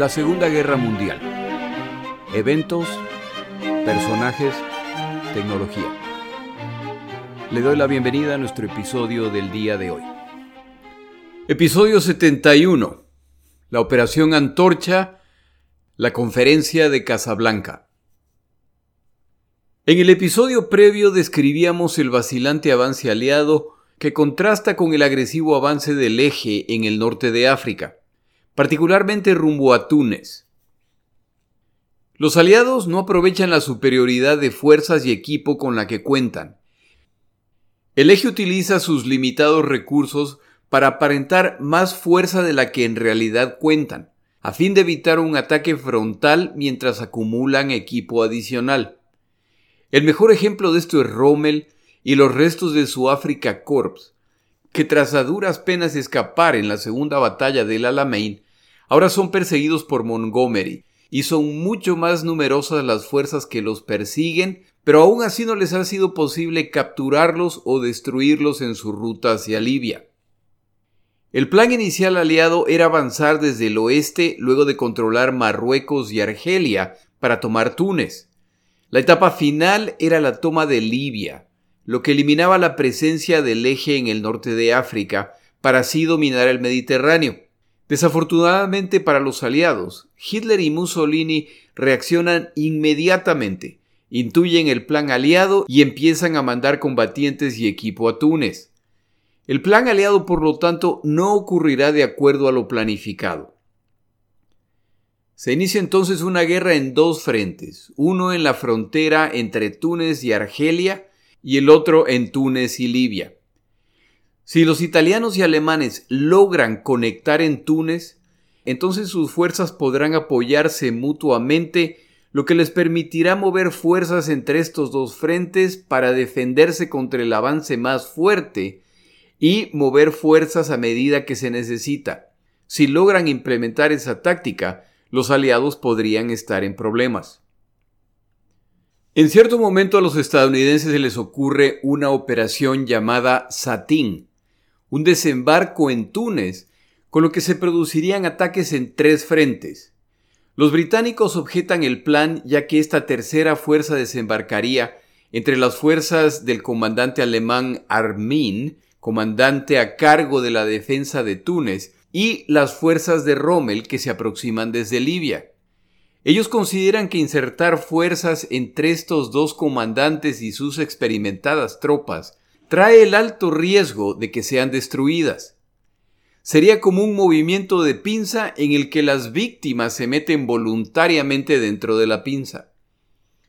La Segunda Guerra Mundial. Eventos, personajes, tecnología. Le doy la bienvenida a nuestro episodio del día de hoy. Episodio 71. La Operación Antorcha, la Conferencia de Casablanca. En el episodio previo describíamos el vacilante avance aliado que contrasta con el agresivo avance del eje en el norte de África particularmente rumbo a Túnez. Los aliados no aprovechan la superioridad de fuerzas y equipo con la que cuentan. El eje utiliza sus limitados recursos para aparentar más fuerza de la que en realidad cuentan, a fin de evitar un ataque frontal mientras acumulan equipo adicional. El mejor ejemplo de esto es Rommel y los restos de su Africa Corps, que tras a duras penas escapar en la segunda batalla del Alamein, ahora son perseguidos por Montgomery, y son mucho más numerosas las fuerzas que los persiguen, pero aún así no les ha sido posible capturarlos o destruirlos en su ruta hacia Libia. El plan inicial aliado era avanzar desde el oeste luego de controlar Marruecos y Argelia para tomar Túnez. La etapa final era la toma de Libia, lo que eliminaba la presencia del eje en el norte de África para así dominar el Mediterráneo. Desafortunadamente para los aliados, Hitler y Mussolini reaccionan inmediatamente, intuyen el plan aliado y empiezan a mandar combatientes y equipo a Túnez. El plan aliado, por lo tanto, no ocurrirá de acuerdo a lo planificado. Se inicia entonces una guerra en dos frentes, uno en la frontera entre Túnez y Argelia y el otro en Túnez y Libia. Si los italianos y alemanes logran conectar en Túnez, entonces sus fuerzas podrán apoyarse mutuamente, lo que les permitirá mover fuerzas entre estos dos frentes para defenderse contra el avance más fuerte y mover fuerzas a medida que se necesita. Si logran implementar esa táctica, los aliados podrían estar en problemas. En cierto momento a los estadounidenses se les ocurre una operación llamada Satín, un desembarco en Túnez, con lo que se producirían ataques en tres frentes. Los británicos objetan el plan ya que esta tercera fuerza desembarcaría entre las fuerzas del comandante alemán Armin, comandante a cargo de la defensa de Túnez, y las fuerzas de Rommel que se aproximan desde Libia. Ellos consideran que insertar fuerzas entre estos dos comandantes y sus experimentadas tropas trae el alto riesgo de que sean destruidas. Sería como un movimiento de pinza en el que las víctimas se meten voluntariamente dentro de la pinza.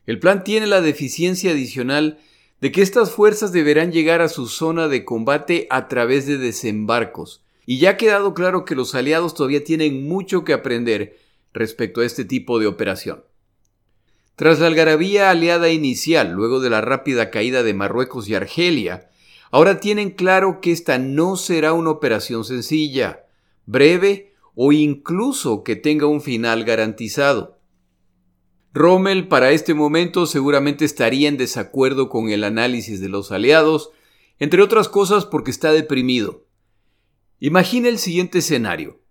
El plan tiene la deficiencia adicional de que estas fuerzas deberán llegar a su zona de combate a través de desembarcos, y ya ha quedado claro que los aliados todavía tienen mucho que aprender respecto a este tipo de operación. Tras la algarabía aliada inicial, luego de la rápida caída de Marruecos y Argelia, Ahora tienen claro que esta no será una operación sencilla, breve o incluso que tenga un final garantizado. Rommel para este momento seguramente estaría en desacuerdo con el análisis de los aliados, entre otras cosas porque está deprimido. Imagina el siguiente escenario.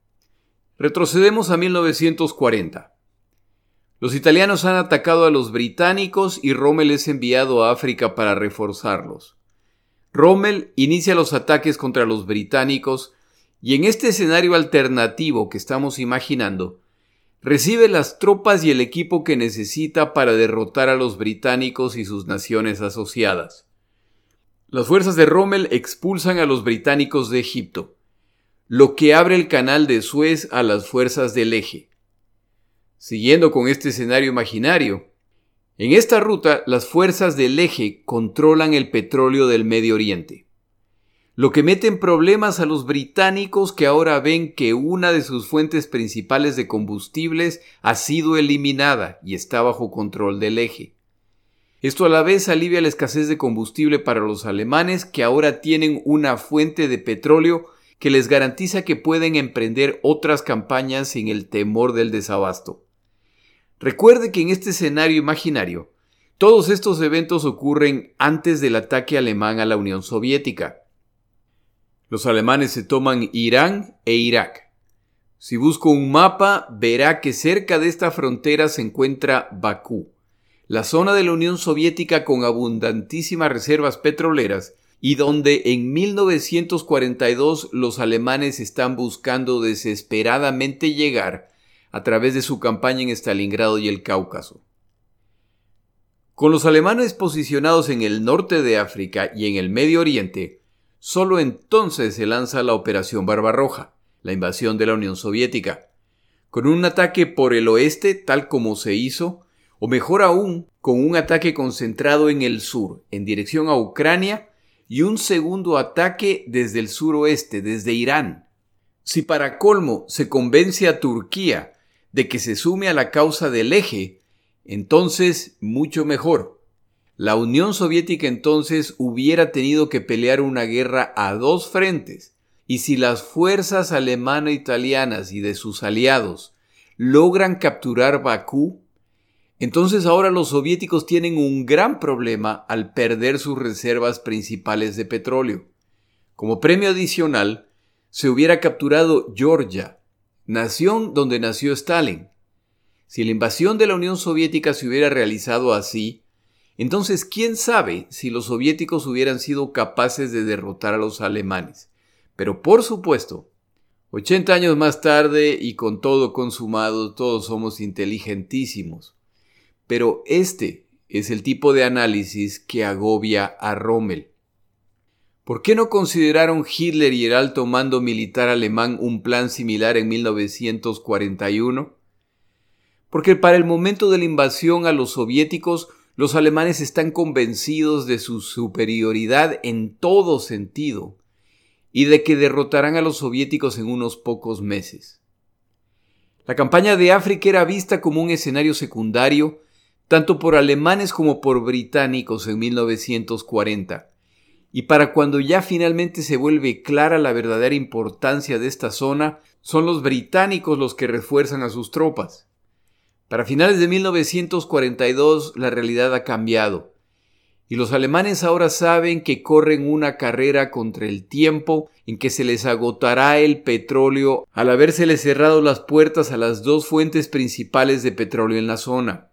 Retrocedemos a 1940. Los italianos han atacado a los británicos y Rommel es enviado a África para reforzarlos. Rommel inicia los ataques contra los británicos y en este escenario alternativo que estamos imaginando, recibe las tropas y el equipo que necesita para derrotar a los británicos y sus naciones asociadas. Las fuerzas de Rommel expulsan a los británicos de Egipto, lo que abre el canal de Suez a las fuerzas del eje. Siguiendo con este escenario imaginario, en esta ruta, las fuerzas del eje controlan el petróleo del Medio Oriente, lo que mete en problemas a los británicos que ahora ven que una de sus fuentes principales de combustibles ha sido eliminada y está bajo control del eje. Esto a la vez alivia la escasez de combustible para los alemanes que ahora tienen una fuente de petróleo que les garantiza que pueden emprender otras campañas sin el temor del desabasto. Recuerde que en este escenario imaginario, todos estos eventos ocurren antes del ataque alemán a la Unión Soviética. Los alemanes se toman Irán e Irak. Si busco un mapa, verá que cerca de esta frontera se encuentra Bakú, la zona de la Unión Soviética con abundantísimas reservas petroleras y donde en 1942 los alemanes están buscando desesperadamente llegar a través de su campaña en Stalingrado y el Cáucaso. Con los alemanes posicionados en el norte de África y en el Medio Oriente, solo entonces se lanza la Operación Barbarroja la invasión de la Unión Soviética, con un ataque por el oeste tal como se hizo, o mejor aún, con un ataque concentrado en el sur, en dirección a Ucrania, y un segundo ataque desde el suroeste, desde Irán. Si para colmo se convence a Turquía de que se sume a la causa del eje, entonces mucho mejor. La Unión Soviética entonces hubiera tenido que pelear una guerra a dos frentes, y si las fuerzas alemano-italianas y de sus aliados logran capturar Bakú, entonces ahora los soviéticos tienen un gran problema al perder sus reservas principales de petróleo. Como premio adicional, se hubiera capturado Georgia, nación donde nació Stalin. Si la invasión de la Unión Soviética se hubiera realizado así, entonces quién sabe si los soviéticos hubieran sido capaces de derrotar a los alemanes. Pero por supuesto, 80 años más tarde y con todo consumado, todos somos inteligentísimos. Pero este es el tipo de análisis que agobia a Rommel. ¿Por qué no consideraron Hitler y el alto mando militar alemán un plan similar en 1941? Porque para el momento de la invasión a los soviéticos, los alemanes están convencidos de su superioridad en todo sentido y de que derrotarán a los soviéticos en unos pocos meses. La campaña de África era vista como un escenario secundario tanto por alemanes como por británicos en 1940, y para cuando ya finalmente se vuelve clara la verdadera importancia de esta zona, son los británicos los que refuerzan a sus tropas. Para finales de 1942 la realidad ha cambiado y los alemanes ahora saben que corren una carrera contra el tiempo en que se les agotará el petróleo al habérseles cerrado las puertas a las dos fuentes principales de petróleo en la zona.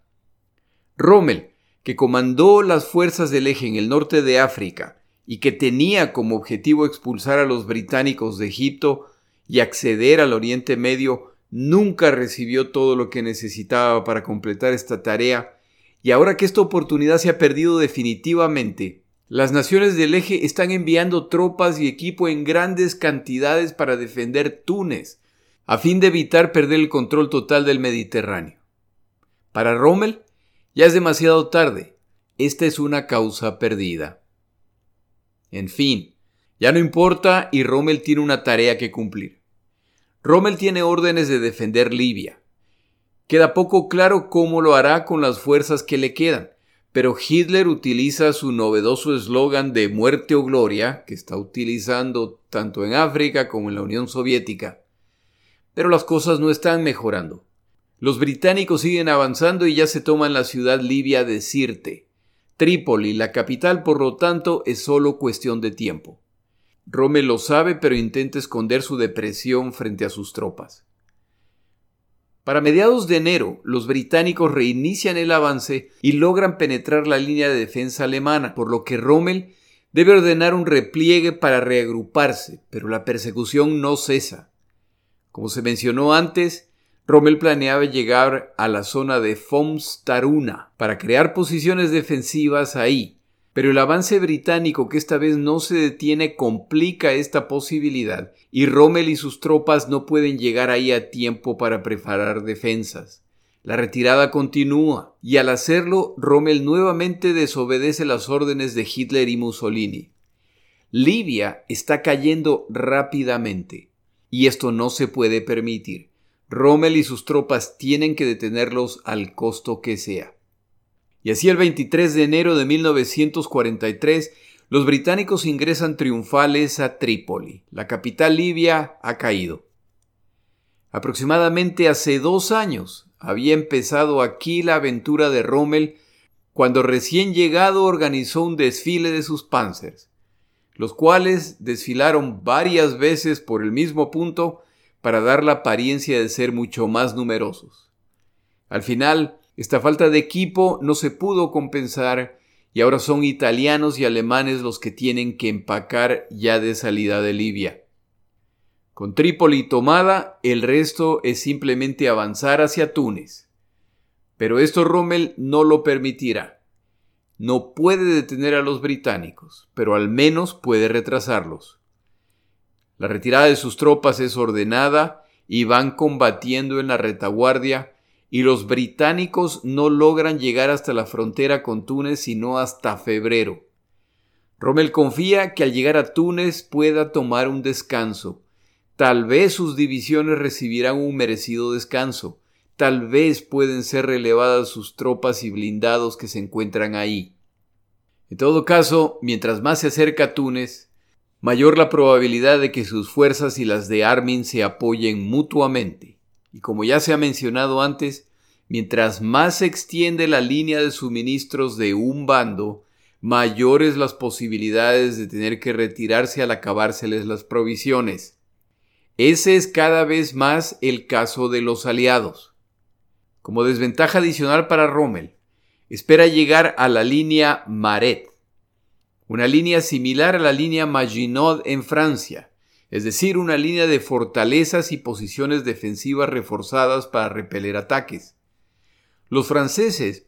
Rommel, que comandó las fuerzas del eje en el norte de África y que tenía como objetivo expulsar a los británicos de Egipto y acceder al Oriente Medio, nunca recibió todo lo que necesitaba para completar esta tarea y ahora que esta oportunidad se ha perdido definitivamente, las naciones del eje están enviando tropas y equipo en grandes cantidades para defender Túnez, a fin de evitar perder el control total del Mediterráneo. Para Rommel, ya es demasiado tarde. Esta es una causa perdida. En fin, ya no importa y Rommel tiene una tarea que cumplir. Rommel tiene órdenes de defender Libia, Queda poco claro cómo lo hará con las fuerzas que le quedan, pero Hitler utiliza su novedoso eslogan de muerte o gloria, que está utilizando tanto en África como en la Unión Soviética. Pero las cosas no están mejorando. Los británicos siguen avanzando y ya se toman la ciudad libia de Sirte. Trípoli, la capital, por lo tanto, es solo cuestión de tiempo. Rommel lo sabe, pero intenta esconder su depresión frente a sus tropas. Para mediados de enero, los británicos reinician el avance y logran penetrar la línea de defensa alemana, por lo que Rommel debe ordenar un repliegue para reagruparse, pero la persecución no cesa. Como se mencionó antes, Rommel planeaba llegar a la zona de Fomstaruna para crear posiciones defensivas ahí, pero el avance británico que esta vez no se detiene complica esta posibilidad y Rommel y sus tropas no pueden llegar ahí a tiempo para preparar defensas. La retirada continúa y al hacerlo Rommel nuevamente desobedece las órdenes de Hitler y Mussolini. Libia está cayendo rápidamente y esto no se puede permitir. Rommel y sus tropas tienen que detenerlos al costo que sea. Y así el 23 de enero de 1943, los británicos ingresan triunfales a Trípoli. La capital libia ha caído. Aproximadamente hace dos años había empezado aquí la aventura de Rommel cuando recién llegado organizó un desfile de sus panzers, los cuales desfilaron varias veces por el mismo punto para dar la apariencia de ser mucho más numerosos. Al final, esta falta de equipo no se pudo compensar y ahora son italianos y alemanes los que tienen que empacar ya de salida de Libia. Con Trípoli tomada, el resto es simplemente avanzar hacia Túnez. Pero esto Rommel no lo permitirá. No puede detener a los británicos, pero al menos puede retrasarlos. La retirada de sus tropas es ordenada y van combatiendo en la retaguardia y los británicos no logran llegar hasta la frontera con Túnez sino hasta febrero. Rommel confía que al llegar a Túnez pueda tomar un descanso. Tal vez sus divisiones recibirán un merecido descanso. Tal vez pueden ser relevadas sus tropas y blindados que se encuentran ahí. En todo caso, mientras más se acerca Túnez, mayor la probabilidad de que sus fuerzas y las de Armin se apoyen mutuamente. Y como ya se ha mencionado antes, mientras más se extiende la línea de suministros de un bando, mayores las posibilidades de tener que retirarse al acabárseles las provisiones. Ese es cada vez más el caso de los aliados. Como desventaja adicional para Rommel, espera llegar a la línea Maret, una línea similar a la línea Maginot en Francia, es decir, una línea de fortalezas y posiciones defensivas reforzadas para repeler ataques. Los franceses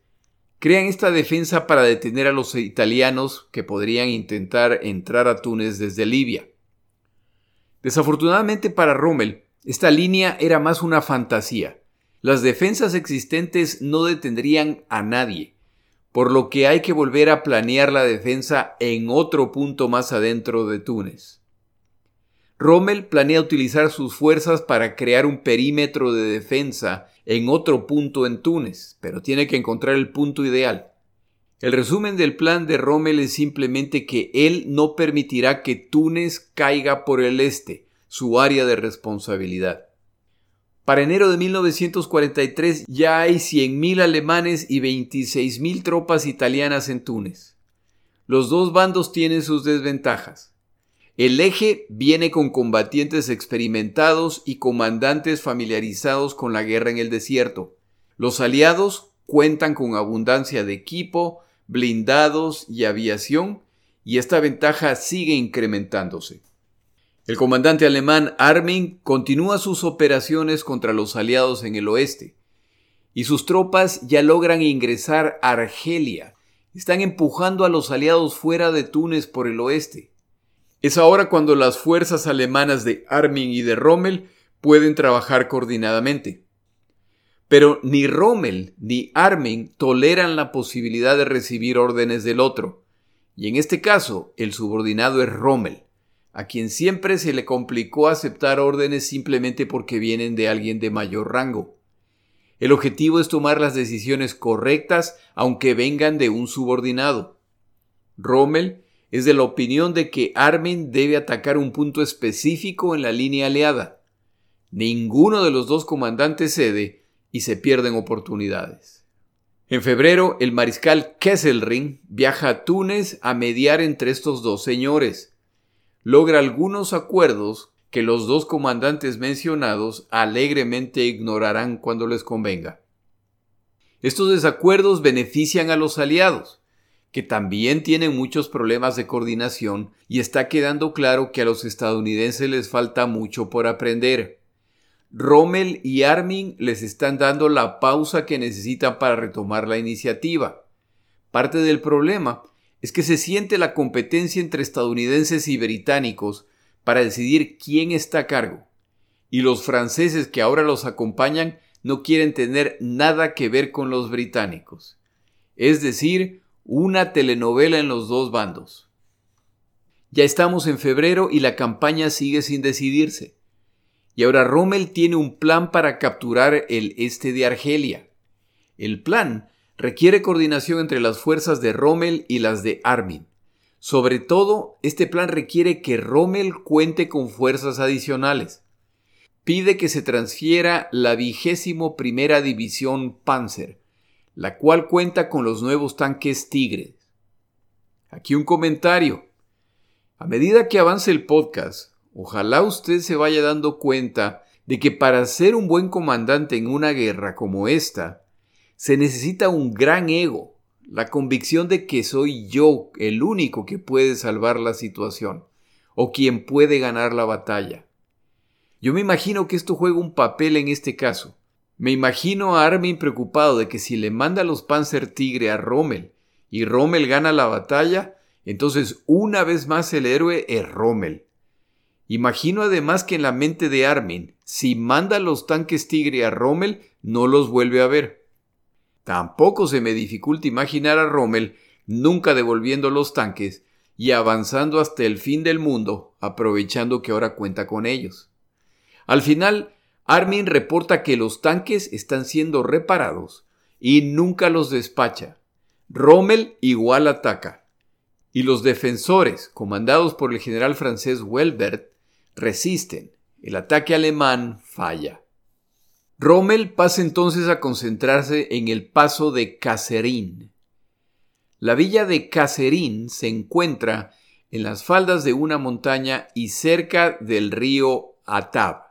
crean esta defensa para detener a los italianos que podrían intentar entrar a Túnez desde Libia. Desafortunadamente para Rommel, esta línea era más una fantasía. Las defensas existentes no detendrían a nadie, por lo que hay que volver a planear la defensa en otro punto más adentro de Túnez. Rommel planea utilizar sus fuerzas para crear un perímetro de defensa en otro punto en Túnez, pero tiene que encontrar el punto ideal. El resumen del plan de Rommel es simplemente que él no permitirá que Túnez caiga por el este, su área de responsabilidad. Para enero de 1943 ya hay 100.000 alemanes y 26.000 tropas italianas en Túnez. Los dos bandos tienen sus desventajas. El eje viene con combatientes experimentados y comandantes familiarizados con la guerra en el desierto. Los aliados cuentan con abundancia de equipo, blindados y aviación, y esta ventaja sigue incrementándose. El comandante alemán Armin continúa sus operaciones contra los aliados en el oeste, y sus tropas ya logran ingresar a Argelia. Están empujando a los aliados fuera de Túnez por el oeste. Es ahora cuando las fuerzas alemanas de Armin y de Rommel pueden trabajar coordinadamente. Pero ni Rommel ni Armin toleran la posibilidad de recibir órdenes del otro, y en este caso el subordinado es Rommel a quien siempre se le complicó aceptar órdenes simplemente porque vienen de alguien de mayor rango. El objetivo es tomar las decisiones correctas aunque vengan de un subordinado. Rommel es de la opinión de que Armin debe atacar un punto específico en la línea aliada. Ninguno de los dos comandantes cede y se pierden oportunidades. En febrero, el mariscal Kesselring viaja a Túnez a mediar entre estos dos señores logra algunos acuerdos que los dos comandantes mencionados alegremente ignorarán cuando les convenga. Estos desacuerdos benefician a los aliados, que también tienen muchos problemas de coordinación y está quedando claro que a los estadounidenses les falta mucho por aprender. Rommel y Armin les están dando la pausa que necesitan para retomar la iniciativa. Parte del problema es que se siente la competencia entre estadounidenses y británicos para decidir quién está a cargo. Y los franceses que ahora los acompañan no quieren tener nada que ver con los británicos. Es decir, una telenovela en los dos bandos. Ya estamos en febrero y la campaña sigue sin decidirse. Y ahora Rommel tiene un plan para capturar el este de Argelia. El plan requiere coordinación entre las fuerzas de Rommel y las de Armin. Sobre todo, este plan requiere que Rommel cuente con fuerzas adicionales. Pide que se transfiera la vigésimo primera división Panzer, la cual cuenta con los nuevos tanques Tigre. Aquí un comentario. A medida que avance el podcast, ojalá usted se vaya dando cuenta de que para ser un buen comandante en una guerra como esta, se necesita un gran ego, la convicción de que soy yo el único que puede salvar la situación o quien puede ganar la batalla. Yo me imagino que esto juega un papel en este caso. Me imagino a Armin preocupado de que si le manda los Panzer Tigre a Rommel y Rommel gana la batalla, entonces una vez más el héroe es Rommel. Imagino además que en la mente de Armin, si manda los tanques Tigre a Rommel, no los vuelve a ver. Tampoco se me dificulta imaginar a Rommel nunca devolviendo los tanques y avanzando hasta el fin del mundo, aprovechando que ahora cuenta con ellos. Al final, Armin reporta que los tanques están siendo reparados y nunca los despacha. Rommel igual ataca. Y los defensores, comandados por el general francés Welbert, resisten. El ataque alemán falla. Rommel pasa entonces a concentrarse en el paso de Cacerín. La villa de Cacerín se encuentra en las faldas de una montaña y cerca del río Atab.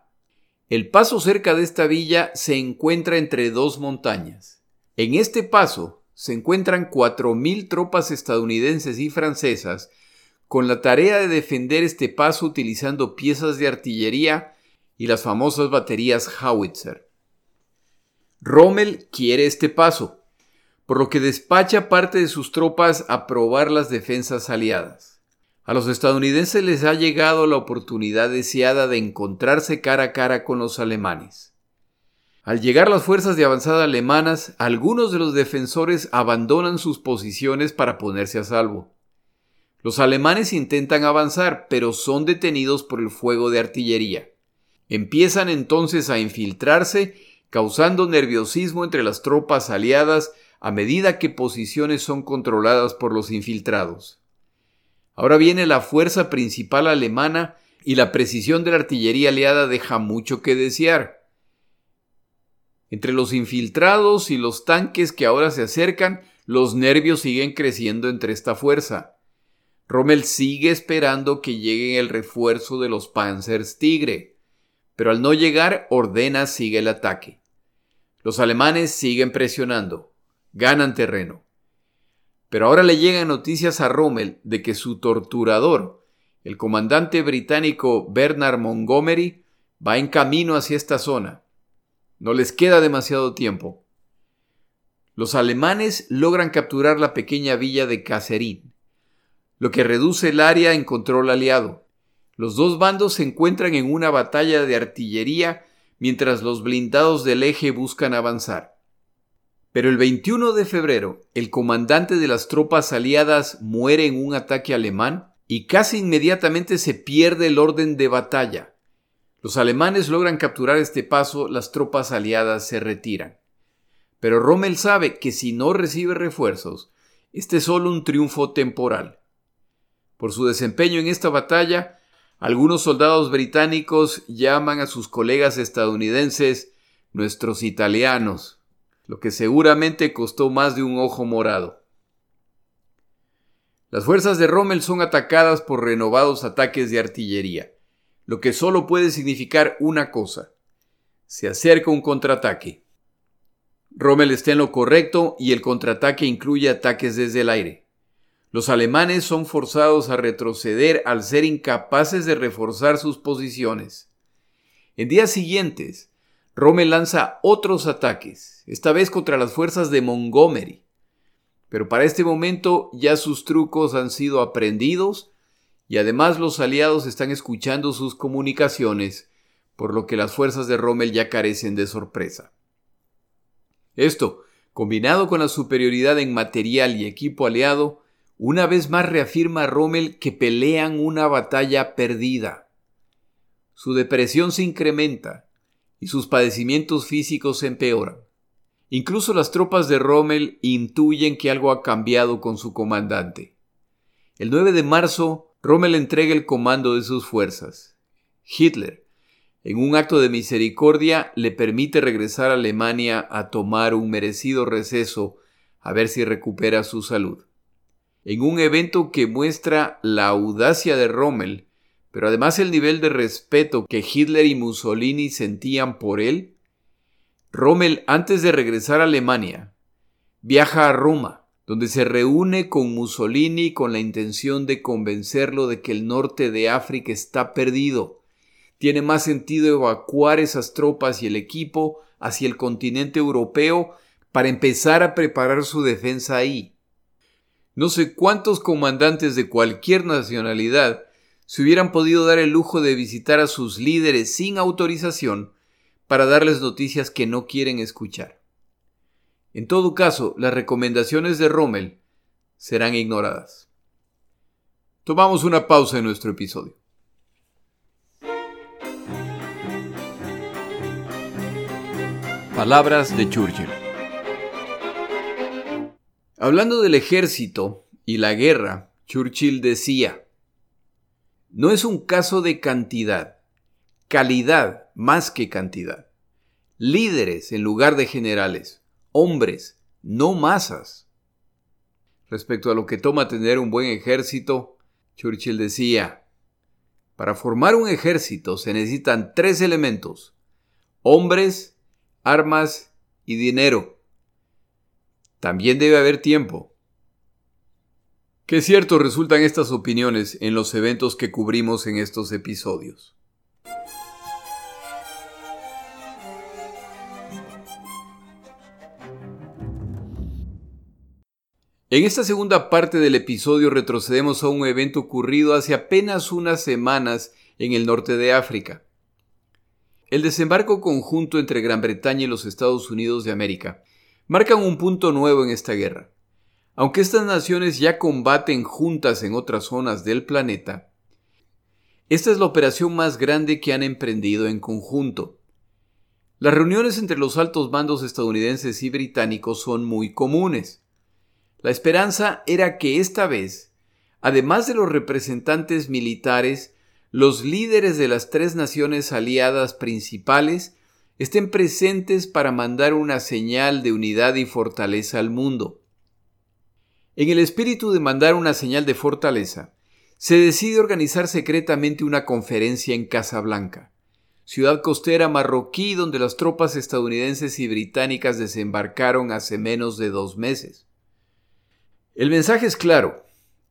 El paso cerca de esta villa se encuentra entre dos montañas. En este paso se encuentran 4.000 tropas estadounidenses y francesas con la tarea de defender este paso utilizando piezas de artillería y las famosas baterías Howitzer. Rommel quiere este paso, por lo que despacha parte de sus tropas a probar las defensas aliadas. A los estadounidenses les ha llegado la oportunidad deseada de encontrarse cara a cara con los alemanes. Al llegar las fuerzas de avanzada alemanas, algunos de los defensores abandonan sus posiciones para ponerse a salvo. Los alemanes intentan avanzar, pero son detenidos por el fuego de artillería. Empiezan entonces a infiltrarse, causando nerviosismo entre las tropas aliadas a medida que posiciones son controladas por los infiltrados. Ahora viene la fuerza principal alemana y la precisión de la artillería aliada deja mucho que desear. Entre los infiltrados y los tanques que ahora se acercan, los nervios siguen creciendo entre esta fuerza. Rommel sigue esperando que llegue el refuerzo de los Panzers Tigre, pero al no llegar ordena sigue el ataque. Los alemanes siguen presionando, ganan terreno. Pero ahora le llegan noticias a Rommel de que su torturador, el comandante británico Bernard Montgomery, va en camino hacia esta zona. No les queda demasiado tiempo. Los alemanes logran capturar la pequeña villa de Cacerín lo que reduce el área en control aliado. Los dos bandos se encuentran en una batalla de artillería mientras los blindados del eje buscan avanzar. Pero el 21 de febrero, el comandante de las tropas aliadas muere en un ataque alemán y casi inmediatamente se pierde el orden de batalla. Los alemanes logran capturar este paso, las tropas aliadas se retiran. Pero Rommel sabe que si no recibe refuerzos, este es solo un triunfo temporal. Por su desempeño en esta batalla, algunos soldados británicos llaman a sus colegas estadounidenses nuestros italianos, lo que seguramente costó más de un ojo morado. Las fuerzas de Rommel son atacadas por renovados ataques de artillería, lo que solo puede significar una cosa. Se acerca un contraataque. Rommel está en lo correcto y el contraataque incluye ataques desde el aire. Los alemanes son forzados a retroceder al ser incapaces de reforzar sus posiciones. En días siguientes, Rommel lanza otros ataques, esta vez contra las fuerzas de Montgomery. Pero para este momento ya sus trucos han sido aprendidos y además los aliados están escuchando sus comunicaciones, por lo que las fuerzas de Rommel ya carecen de sorpresa. Esto, combinado con la superioridad en material y equipo aliado, una vez más reafirma Rommel que pelean una batalla perdida. Su depresión se incrementa y sus padecimientos físicos se empeoran. Incluso las tropas de Rommel intuyen que algo ha cambiado con su comandante. El 9 de marzo, Rommel entrega el comando de sus fuerzas. Hitler, en un acto de misericordia, le permite regresar a Alemania a tomar un merecido receso a ver si recupera su salud. En un evento que muestra la audacia de Rommel, pero además el nivel de respeto que Hitler y Mussolini sentían por él, Rommel, antes de regresar a Alemania, viaja a Roma, donde se reúne con Mussolini con la intención de convencerlo de que el norte de África está perdido. Tiene más sentido evacuar esas tropas y el equipo hacia el continente europeo para empezar a preparar su defensa ahí. No sé cuántos comandantes de cualquier nacionalidad se hubieran podido dar el lujo de visitar a sus líderes sin autorización para darles noticias que no quieren escuchar. En todo caso, las recomendaciones de Rommel serán ignoradas. Tomamos una pausa en nuestro episodio. Palabras de Churchill. Hablando del ejército y la guerra, Churchill decía, no es un caso de cantidad, calidad más que cantidad. Líderes en lugar de generales, hombres, no masas. Respecto a lo que toma tener un buen ejército, Churchill decía, para formar un ejército se necesitan tres elementos, hombres, armas y dinero. También debe haber tiempo. Qué cierto resultan estas opiniones en los eventos que cubrimos en estos episodios. En esta segunda parte del episodio retrocedemos a un evento ocurrido hace apenas unas semanas en el norte de África. El desembarco conjunto entre Gran Bretaña y los Estados Unidos de América marcan un punto nuevo en esta guerra. Aunque estas naciones ya combaten juntas en otras zonas del planeta, esta es la operación más grande que han emprendido en conjunto. Las reuniones entre los altos mandos estadounidenses y británicos son muy comunes. La esperanza era que esta vez, además de los representantes militares, los líderes de las tres naciones aliadas principales estén presentes para mandar una señal de unidad y fortaleza al mundo. En el espíritu de mandar una señal de fortaleza, se decide organizar secretamente una conferencia en Casablanca, ciudad costera marroquí donde las tropas estadounidenses y británicas desembarcaron hace menos de dos meses. El mensaje es claro.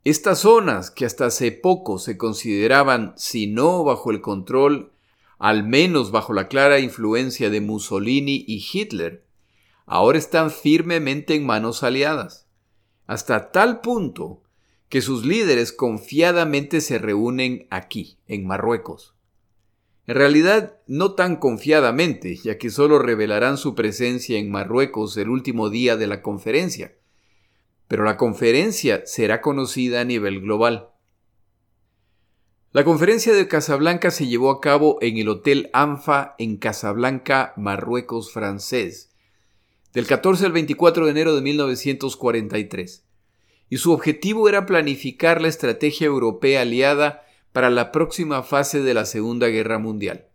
Estas zonas, que hasta hace poco se consideraban, si no bajo el control, al menos bajo la clara influencia de Mussolini y Hitler, ahora están firmemente en manos aliadas hasta tal punto que sus líderes confiadamente se reúnen aquí, en Marruecos. En realidad, no tan confiadamente, ya que solo revelarán su presencia en Marruecos el último día de la conferencia. Pero la conferencia será conocida a nivel global. La conferencia de Casablanca se llevó a cabo en el Hotel ANFA en Casablanca, Marruecos francés, del 14 al 24 de enero de 1943, y su objetivo era planificar la estrategia europea aliada para la próxima fase de la Segunda Guerra Mundial.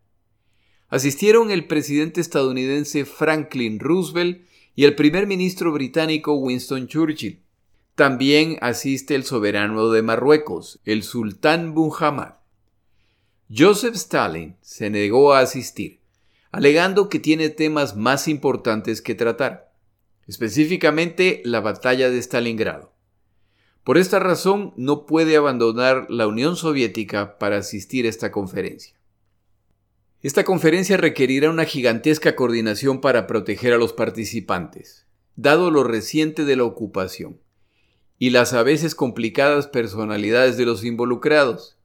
Asistieron el presidente estadounidense Franklin Roosevelt y el primer ministro británico Winston Churchill. También asiste el soberano de Marruecos, el sultán Muhammad. Joseph Stalin se negó a asistir alegando que tiene temas más importantes que tratar, específicamente la batalla de Stalingrado. Por esta razón no puede abandonar la Unión Soviética para asistir a esta conferencia. Esta conferencia requerirá una gigantesca coordinación para proteger a los participantes, dado lo reciente de la ocupación, y las a veces complicadas personalidades de los involucrados,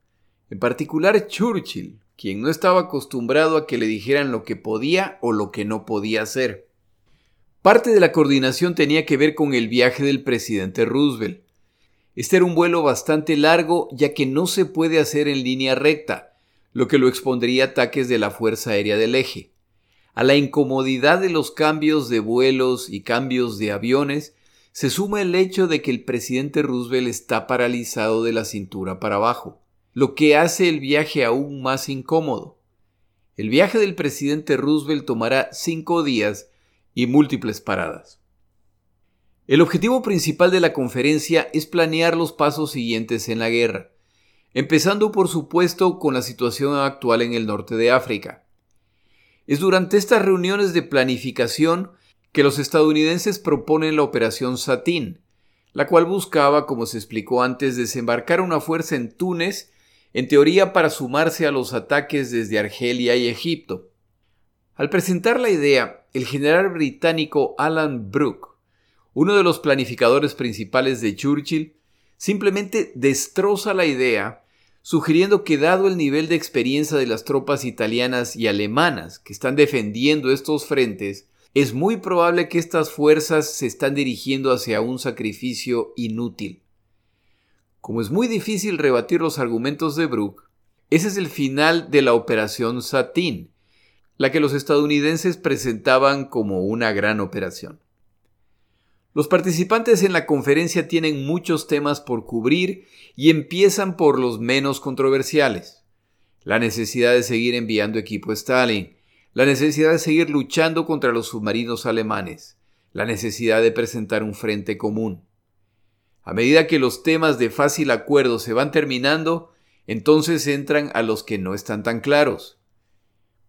en particular Churchill, quien no estaba acostumbrado a que le dijeran lo que podía o lo que no podía hacer. Parte de la coordinación tenía que ver con el viaje del presidente Roosevelt. Este era un vuelo bastante largo ya que no se puede hacer en línea recta, lo que lo expondría a ataques de la Fuerza Aérea del Eje. A la incomodidad de los cambios de vuelos y cambios de aviones se suma el hecho de que el presidente Roosevelt está paralizado de la cintura para abajo lo que hace el viaje aún más incómodo. El viaje del presidente Roosevelt tomará cinco días y múltiples paradas. El objetivo principal de la conferencia es planear los pasos siguientes en la guerra. empezando por supuesto con la situación actual en el norte de África. Es durante estas reuniones de planificación que los estadounidenses proponen la Operación Satín, la cual buscaba, como se explicó antes, desembarcar una fuerza en Túnez, en teoría para sumarse a los ataques desde Argelia y Egipto. Al presentar la idea, el general británico Alan Brooke, uno de los planificadores principales de Churchill, simplemente destroza la idea, sugiriendo que dado el nivel de experiencia de las tropas italianas y alemanas que están defendiendo estos frentes, es muy probable que estas fuerzas se están dirigiendo hacia un sacrificio inútil. Como es muy difícil rebatir los argumentos de Brooke, ese es el final de la Operación Satin, la que los estadounidenses presentaban como una gran operación. Los participantes en la conferencia tienen muchos temas por cubrir y empiezan por los menos controversiales. La necesidad de seguir enviando equipo Stalin, la necesidad de seguir luchando contra los submarinos alemanes, la necesidad de presentar un frente común. A medida que los temas de fácil acuerdo se van terminando, entonces entran a los que no están tan claros.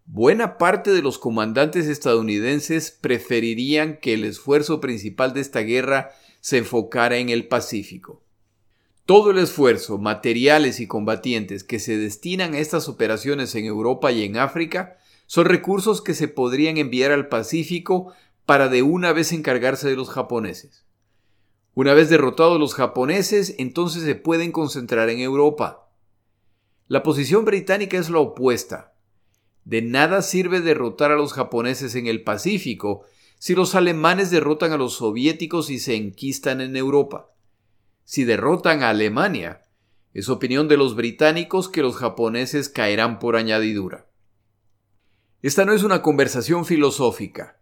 Buena parte de los comandantes estadounidenses preferirían que el esfuerzo principal de esta guerra se enfocara en el Pacífico. Todo el esfuerzo, materiales y combatientes que se destinan a estas operaciones en Europa y en África son recursos que se podrían enviar al Pacífico para de una vez encargarse de los japoneses. Una vez derrotados los japoneses, entonces se pueden concentrar en Europa. La posición británica es la opuesta. De nada sirve derrotar a los japoneses en el Pacífico si los alemanes derrotan a los soviéticos y se enquistan en Europa. Si derrotan a Alemania, es opinión de los británicos que los japoneses caerán por añadidura. Esta no es una conversación filosófica.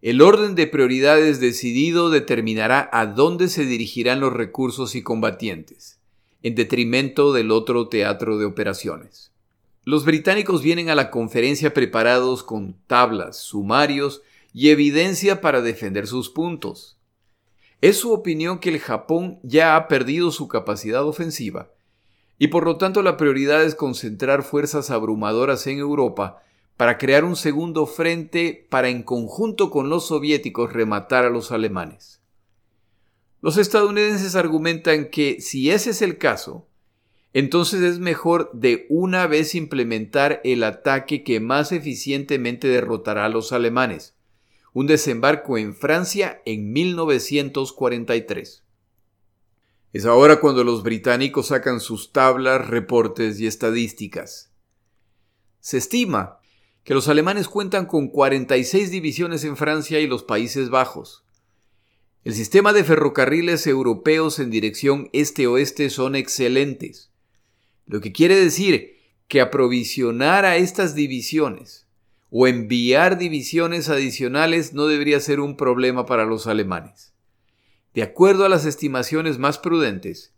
El orden de prioridades decidido determinará a dónde se dirigirán los recursos y combatientes, en detrimento del otro teatro de operaciones. Los británicos vienen a la conferencia preparados con tablas, sumarios y evidencia para defender sus puntos. Es su opinión que el Japón ya ha perdido su capacidad ofensiva y por lo tanto la prioridad es concentrar fuerzas abrumadoras en Europa para crear un segundo frente para en conjunto con los soviéticos rematar a los alemanes. Los estadounidenses argumentan que si ese es el caso, entonces es mejor de una vez implementar el ataque que más eficientemente derrotará a los alemanes, un desembarco en Francia en 1943. Es ahora cuando los británicos sacan sus tablas, reportes y estadísticas. Se estima que los alemanes cuentan con 46 divisiones en Francia y los Países Bajos. El sistema de ferrocarriles europeos en dirección este-oeste son excelentes, lo que quiere decir que aprovisionar a estas divisiones o enviar divisiones adicionales no debería ser un problema para los alemanes. De acuerdo a las estimaciones más prudentes,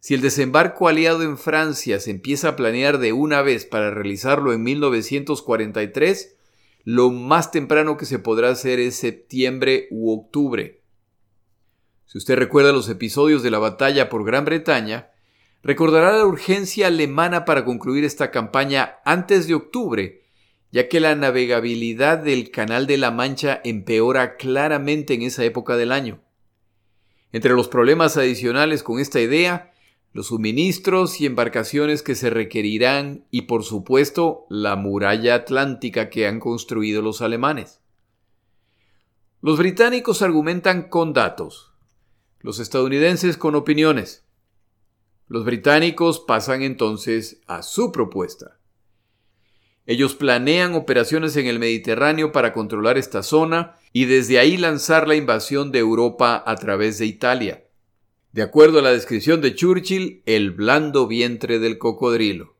si el desembarco aliado en Francia se empieza a planear de una vez para realizarlo en 1943, lo más temprano que se podrá hacer es septiembre u octubre. Si usted recuerda los episodios de la batalla por Gran Bretaña, recordará la urgencia alemana para concluir esta campaña antes de octubre, ya que la navegabilidad del Canal de la Mancha empeora claramente en esa época del año. Entre los problemas adicionales con esta idea los suministros y embarcaciones que se requerirán y por supuesto la muralla atlántica que han construido los alemanes. Los británicos argumentan con datos, los estadounidenses con opiniones. Los británicos pasan entonces a su propuesta. Ellos planean operaciones en el Mediterráneo para controlar esta zona y desde ahí lanzar la invasión de Europa a través de Italia. De acuerdo a la descripción de Churchill, el blando vientre del cocodrilo.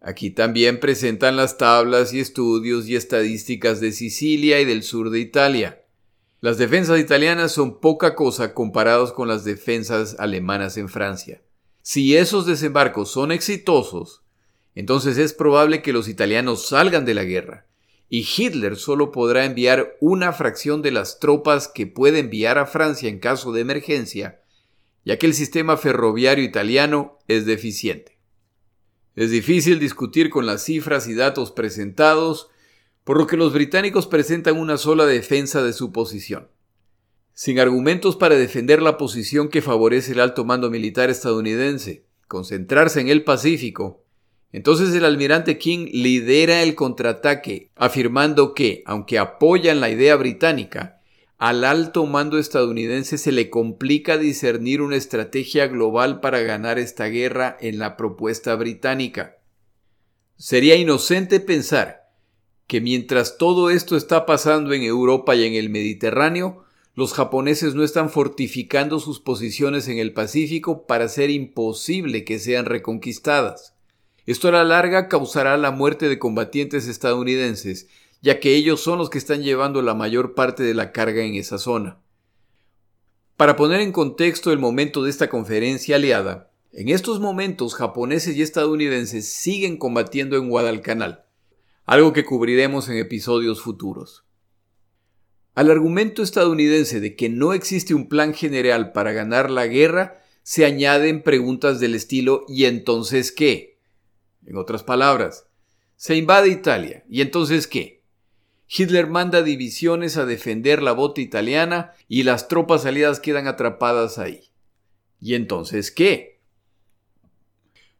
Aquí también presentan las tablas y estudios y estadísticas de Sicilia y del sur de Italia. Las defensas italianas son poca cosa comparados con las defensas alemanas en Francia. Si esos desembarcos son exitosos, entonces es probable que los italianos salgan de la guerra, y Hitler solo podrá enviar una fracción de las tropas que puede enviar a Francia en caso de emergencia ya que el sistema ferroviario italiano es deficiente. Es difícil discutir con las cifras y datos presentados, por lo que los británicos presentan una sola defensa de su posición. Sin argumentos para defender la posición que favorece el alto mando militar estadounidense, concentrarse en el Pacífico, entonces el almirante King lidera el contraataque, afirmando que, aunque apoyan la idea británica, al alto mando estadounidense se le complica discernir una estrategia global para ganar esta guerra en la propuesta británica. Sería inocente pensar que mientras todo esto está pasando en Europa y en el Mediterráneo, los japoneses no están fortificando sus posiciones en el Pacífico para hacer imposible que sean reconquistadas. Esto a la larga causará la muerte de combatientes estadounidenses, ya que ellos son los que están llevando la mayor parte de la carga en esa zona. Para poner en contexto el momento de esta conferencia aliada, en estos momentos japoneses y estadounidenses siguen combatiendo en Guadalcanal, algo que cubriremos en episodios futuros. Al argumento estadounidense de que no existe un plan general para ganar la guerra, se añaden preguntas del estilo ¿y entonces qué? En otras palabras, se invade Italia ¿y entonces qué? Hitler manda divisiones a defender la bota italiana y las tropas aliadas quedan atrapadas ahí. ¿Y entonces qué?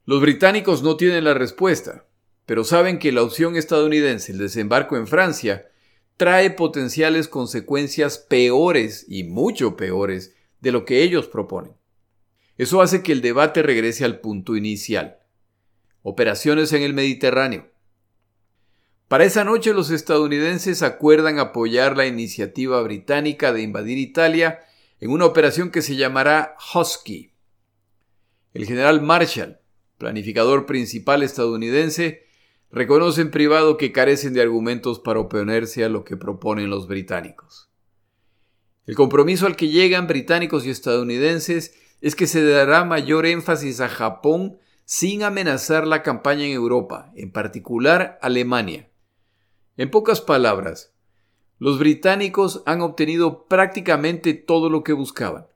Los británicos no tienen la respuesta, pero saben que la opción estadounidense, el desembarco en Francia, trae potenciales consecuencias peores y mucho peores de lo que ellos proponen. Eso hace que el debate regrese al punto inicial. Operaciones en el Mediterráneo. Para esa noche los estadounidenses acuerdan apoyar la iniciativa británica de invadir Italia en una operación que se llamará Husky. El general Marshall, planificador principal estadounidense, reconoce en privado que carecen de argumentos para oponerse a lo que proponen los británicos. El compromiso al que llegan británicos y estadounidenses es que se dará mayor énfasis a Japón sin amenazar la campaña en Europa, en particular Alemania. En pocas palabras, los británicos han obtenido prácticamente todo lo que buscaban.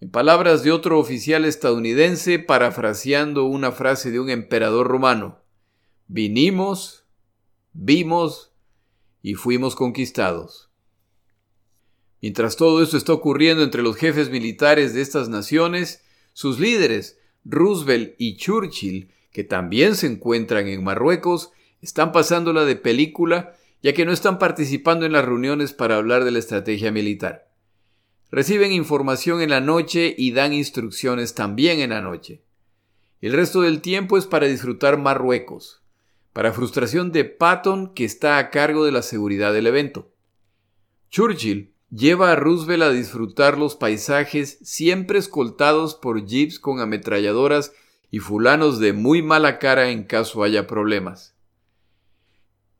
En palabras de otro oficial estadounidense, parafraseando una frase de un emperador romano, Vinimos, vimos y fuimos conquistados. Mientras todo esto está ocurriendo entre los jefes militares de estas naciones, sus líderes, Roosevelt y Churchill, que también se encuentran en Marruecos, están pasándola de película ya que no están participando en las reuniones para hablar de la estrategia militar. Reciben información en la noche y dan instrucciones también en la noche. El resto del tiempo es para disfrutar Marruecos, para frustración de Patton, que está a cargo de la seguridad del evento. Churchill lleva a Roosevelt a disfrutar los paisajes siempre escoltados por jeeps con ametralladoras y fulanos de muy mala cara en caso haya problemas.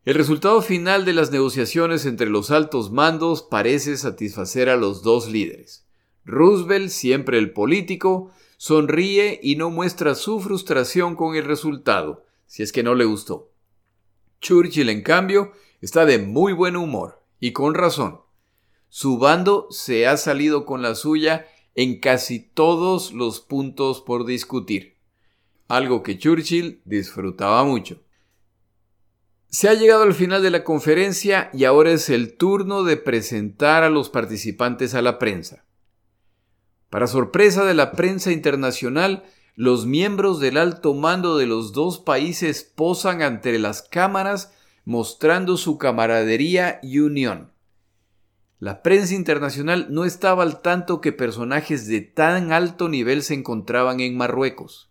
El resultado final de las negociaciones entre los altos mandos parece satisfacer a los dos líderes. Roosevelt, siempre el político, sonríe y no muestra su frustración con el resultado, si es que no le gustó. Churchill, en cambio, está de muy buen humor, y con razón. Su bando se ha salido con la suya en casi todos los puntos por discutir, algo que Churchill disfrutaba mucho. Se ha llegado al final de la conferencia y ahora es el turno de presentar a los participantes a la prensa. Para sorpresa de la prensa internacional, los miembros del alto mando de los dos países posan ante las cámaras mostrando su camaradería y unión. La prensa internacional no estaba al tanto que personajes de tan alto nivel se encontraban en Marruecos.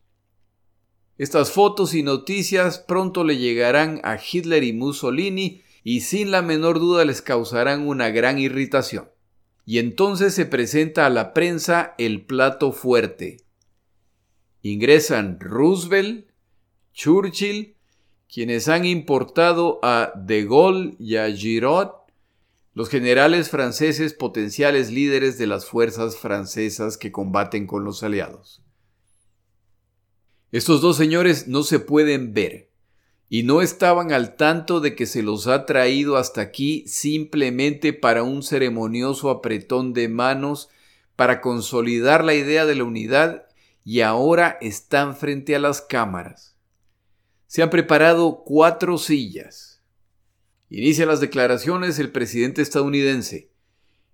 Estas fotos y noticias pronto le llegarán a Hitler y Mussolini y sin la menor duda les causarán una gran irritación. Y entonces se presenta a la prensa el plato fuerte, ingresan Roosevelt, Churchill, quienes han importado a De Gaulle y a Giraud, los generales franceses potenciales líderes de las fuerzas francesas que combaten con los aliados. Estos dos señores no se pueden ver y no estaban al tanto de que se los ha traído hasta aquí simplemente para un ceremonioso apretón de manos para consolidar la idea de la unidad y ahora están frente a las cámaras. Se han preparado cuatro sillas. Inicia las declaraciones el presidente estadounidense,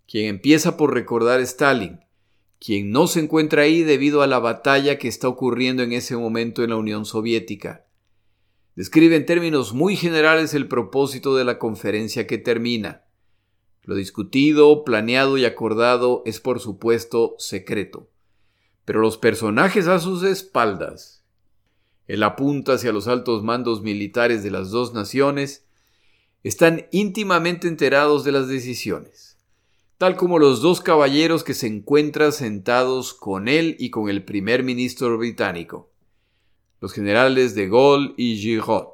quien empieza por recordar a Stalin, quien no se encuentra ahí debido a la batalla que está ocurriendo en ese momento en la Unión Soviética. Describe en términos muy generales el propósito de la conferencia que termina. Lo discutido, planeado y acordado es por supuesto secreto. Pero los personajes a sus espaldas, el apunta hacia los altos mandos militares de las dos naciones, están íntimamente enterados de las decisiones, tal como los dos caballeros que se encuentran sentados con él y con el primer ministro británico, los generales de Gaulle y Giraud.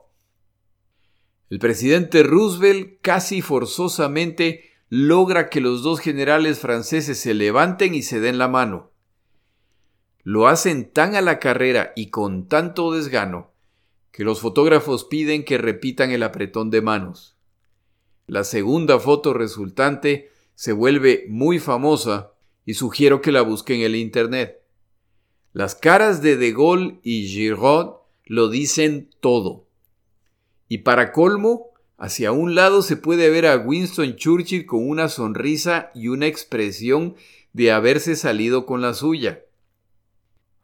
El presidente Roosevelt casi forzosamente logra que los dos generales franceses se levanten y se den la mano. Lo hacen tan a la carrera y con tanto desgano que los fotógrafos piden que repitan el apretón de manos. La segunda foto resultante se vuelve muy famosa y sugiero que la busquen en el Internet. Las caras de De Gaulle y Giraud lo dicen todo. Y para colmo, Hacia un lado se puede ver a Winston Churchill con una sonrisa y una expresión de haberse salido con la suya.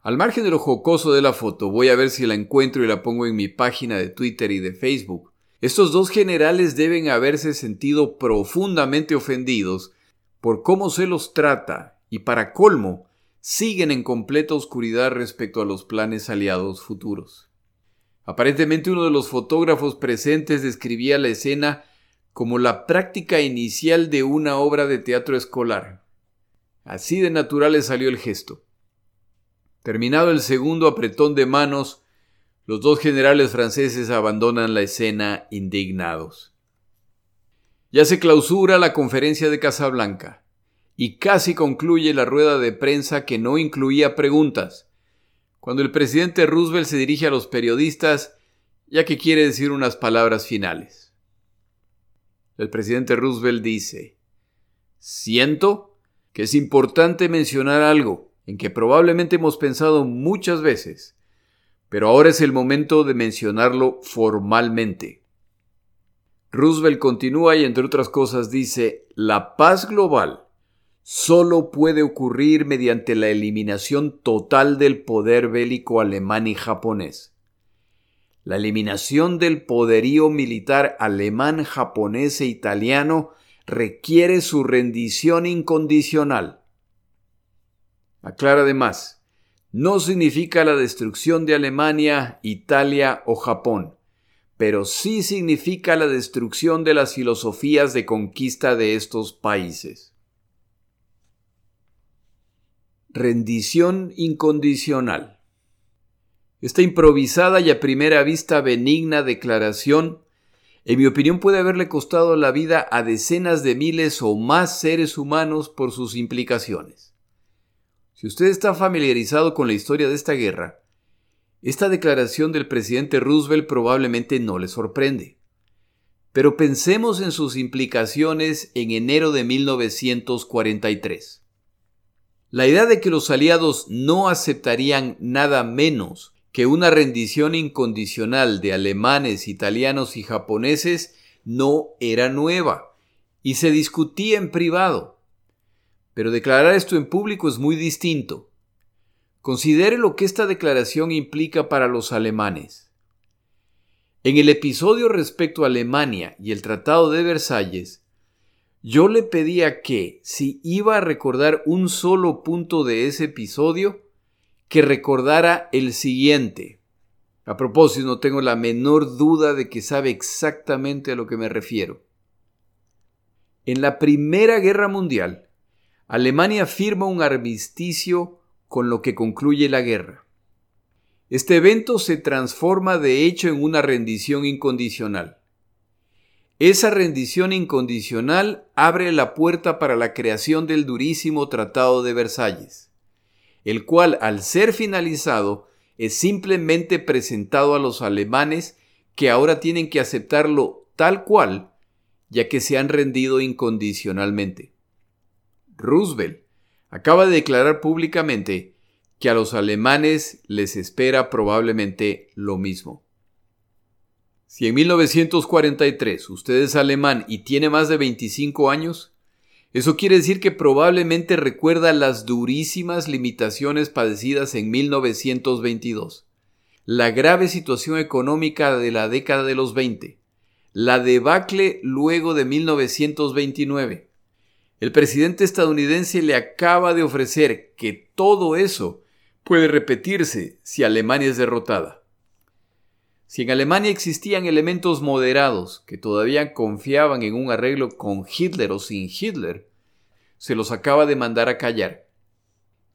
Al margen de lo jocoso de la foto, voy a ver si la encuentro y la pongo en mi página de Twitter y de Facebook. Estos dos generales deben haberse sentido profundamente ofendidos por cómo se los trata y para colmo, siguen en completa oscuridad respecto a los planes aliados futuros. Aparentemente uno de los fotógrafos presentes describía la escena como la práctica inicial de una obra de teatro escolar. Así de natural le salió el gesto. Terminado el segundo apretón de manos, los dos generales franceses abandonan la escena indignados. Ya se clausura la conferencia de Casablanca y casi concluye la rueda de prensa que no incluía preguntas, cuando el presidente Roosevelt se dirige a los periodistas ya que quiere decir unas palabras finales. El presidente Roosevelt dice, siento que es importante mencionar algo en que probablemente hemos pensado muchas veces, pero ahora es el momento de mencionarlo formalmente. Roosevelt continúa y entre otras cosas dice, la paz global solo puede ocurrir mediante la eliminación total del poder bélico alemán y japonés. La eliminación del poderío militar alemán, japonés e italiano requiere su rendición incondicional. Aclara además, no significa la destrucción de Alemania, Italia o Japón, pero sí significa la destrucción de las filosofías de conquista de estos países. Rendición incondicional. Esta improvisada y a primera vista benigna declaración, en mi opinión, puede haberle costado la vida a decenas de miles o más seres humanos por sus implicaciones. Si usted está familiarizado con la historia de esta guerra, esta declaración del presidente Roosevelt probablemente no le sorprende. Pero pensemos en sus implicaciones en enero de 1943. La idea de que los aliados no aceptarían nada menos que una rendición incondicional de alemanes, italianos y japoneses no era nueva y se discutía en privado. Pero declarar esto en público es muy distinto. Considere lo que esta declaración implica para los alemanes. En el episodio respecto a Alemania y el Tratado de Versalles, yo le pedía que, si iba a recordar un solo punto de ese episodio, que recordara el siguiente. A propósito, no tengo la menor duda de que sabe exactamente a lo que me refiero. En la Primera Guerra Mundial, Alemania firma un armisticio con lo que concluye la guerra. Este evento se transforma de hecho en una rendición incondicional. Esa rendición incondicional abre la puerta para la creación del durísimo Tratado de Versalles, el cual al ser finalizado es simplemente presentado a los alemanes que ahora tienen que aceptarlo tal cual, ya que se han rendido incondicionalmente. Roosevelt acaba de declarar públicamente que a los alemanes les espera probablemente lo mismo. Si en 1943 usted es alemán y tiene más de 25 años, eso quiere decir que probablemente recuerda las durísimas limitaciones padecidas en 1922, la grave situación económica de la década de los 20, la debacle luego de 1929. El presidente estadounidense le acaba de ofrecer que todo eso puede repetirse si Alemania es derrotada. Si en Alemania existían elementos moderados que todavía confiaban en un arreglo con Hitler o sin Hitler, se los acaba de mandar a callar.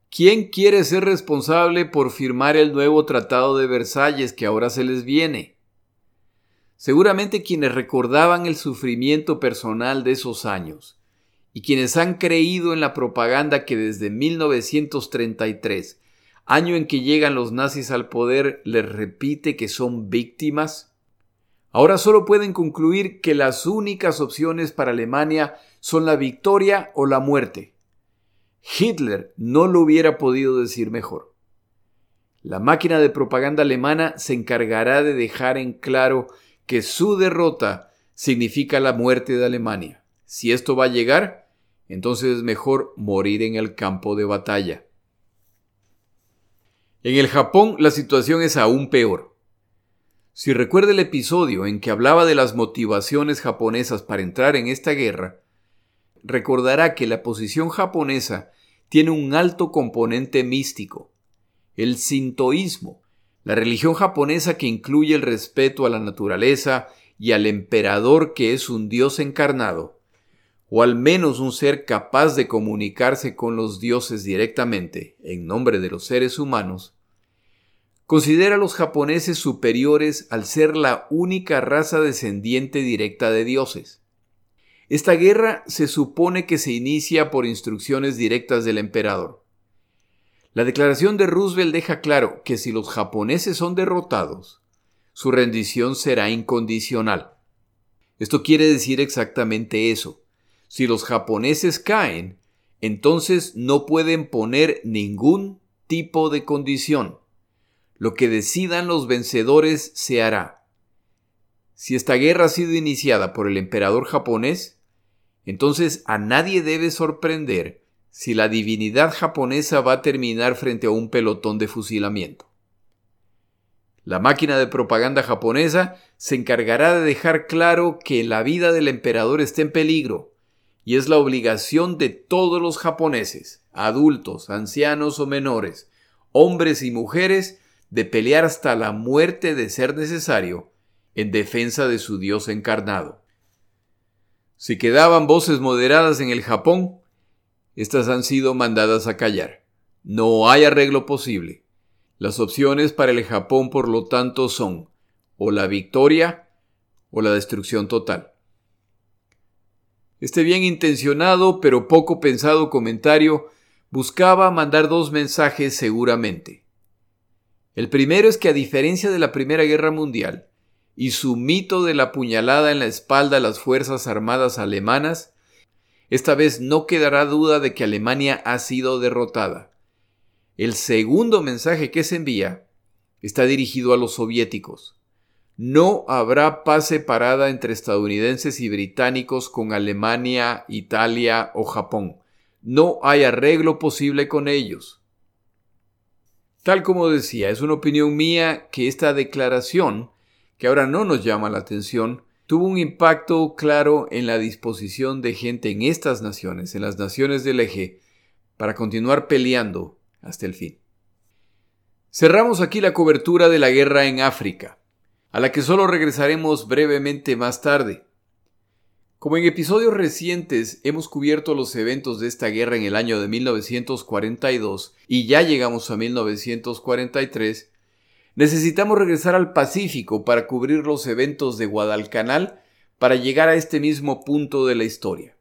¿Quién quiere ser responsable por firmar el nuevo Tratado de Versalles que ahora se les viene? Seguramente quienes recordaban el sufrimiento personal de esos años y quienes han creído en la propaganda que desde 1933 año en que llegan los nazis al poder, les repite que son víctimas? Ahora solo pueden concluir que las únicas opciones para Alemania son la victoria o la muerte. Hitler no lo hubiera podido decir mejor. La máquina de propaganda alemana se encargará de dejar en claro que su derrota significa la muerte de Alemania. Si esto va a llegar, entonces es mejor morir en el campo de batalla. En el Japón la situación es aún peor. Si recuerda el episodio en que hablaba de las motivaciones japonesas para entrar en esta guerra, recordará que la posición japonesa tiene un alto componente místico. El sintoísmo, la religión japonesa que incluye el respeto a la naturaleza y al emperador que es un dios encarnado, o al menos un ser capaz de comunicarse con los dioses directamente en nombre de los seres humanos, considera a los japoneses superiores al ser la única raza descendiente directa de dioses. Esta guerra se supone que se inicia por instrucciones directas del emperador. La declaración de Roosevelt deja claro que si los japoneses son derrotados, su rendición será incondicional. Esto quiere decir exactamente eso. Si los japoneses caen, entonces no pueden poner ningún tipo de condición. Lo que decidan los vencedores se hará. Si esta guerra ha sido iniciada por el emperador japonés, entonces a nadie debe sorprender si la divinidad japonesa va a terminar frente a un pelotón de fusilamiento. La máquina de propaganda japonesa se encargará de dejar claro que la vida del emperador está en peligro, y es la obligación de todos los japoneses, adultos, ancianos o menores, hombres y mujeres, de pelear hasta la muerte de ser necesario en defensa de su Dios encarnado. Si quedaban voces moderadas en el Japón, estas han sido mandadas a callar. No hay arreglo posible. Las opciones para el Japón, por lo tanto, son o la victoria o la destrucción total. Este bien intencionado pero poco pensado comentario buscaba mandar dos mensajes seguramente. El primero es que a diferencia de la Primera Guerra Mundial y su mito de la puñalada en la espalda a las Fuerzas Armadas alemanas, esta vez no quedará duda de que Alemania ha sido derrotada. El segundo mensaje que se envía está dirigido a los soviéticos. No habrá paz separada entre estadounidenses y británicos con Alemania, Italia o Japón. No hay arreglo posible con ellos. Tal como decía, es una opinión mía que esta declaración, que ahora no nos llama la atención, tuvo un impacto claro en la disposición de gente en estas naciones, en las naciones del eje, para continuar peleando hasta el fin. Cerramos aquí la cobertura de la guerra en África, a la que solo regresaremos brevemente más tarde. Como en episodios recientes hemos cubierto los eventos de esta guerra en el año de 1942 y ya llegamos a 1943, necesitamos regresar al Pacífico para cubrir los eventos de Guadalcanal para llegar a este mismo punto de la historia.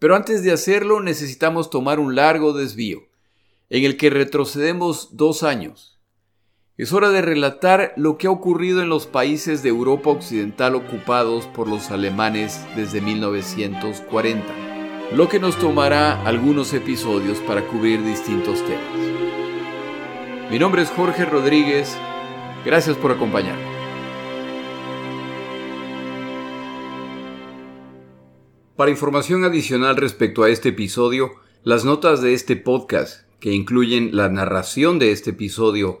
Pero antes de hacerlo necesitamos tomar un largo desvío, en el que retrocedemos dos años, es hora de relatar lo que ha ocurrido en los países de Europa Occidental ocupados por los alemanes desde 1940, lo que nos tomará algunos episodios para cubrir distintos temas. Mi nombre es Jorge Rodríguez, gracias por acompañarme. Para información adicional respecto a este episodio, las notas de este podcast, que incluyen la narración de este episodio,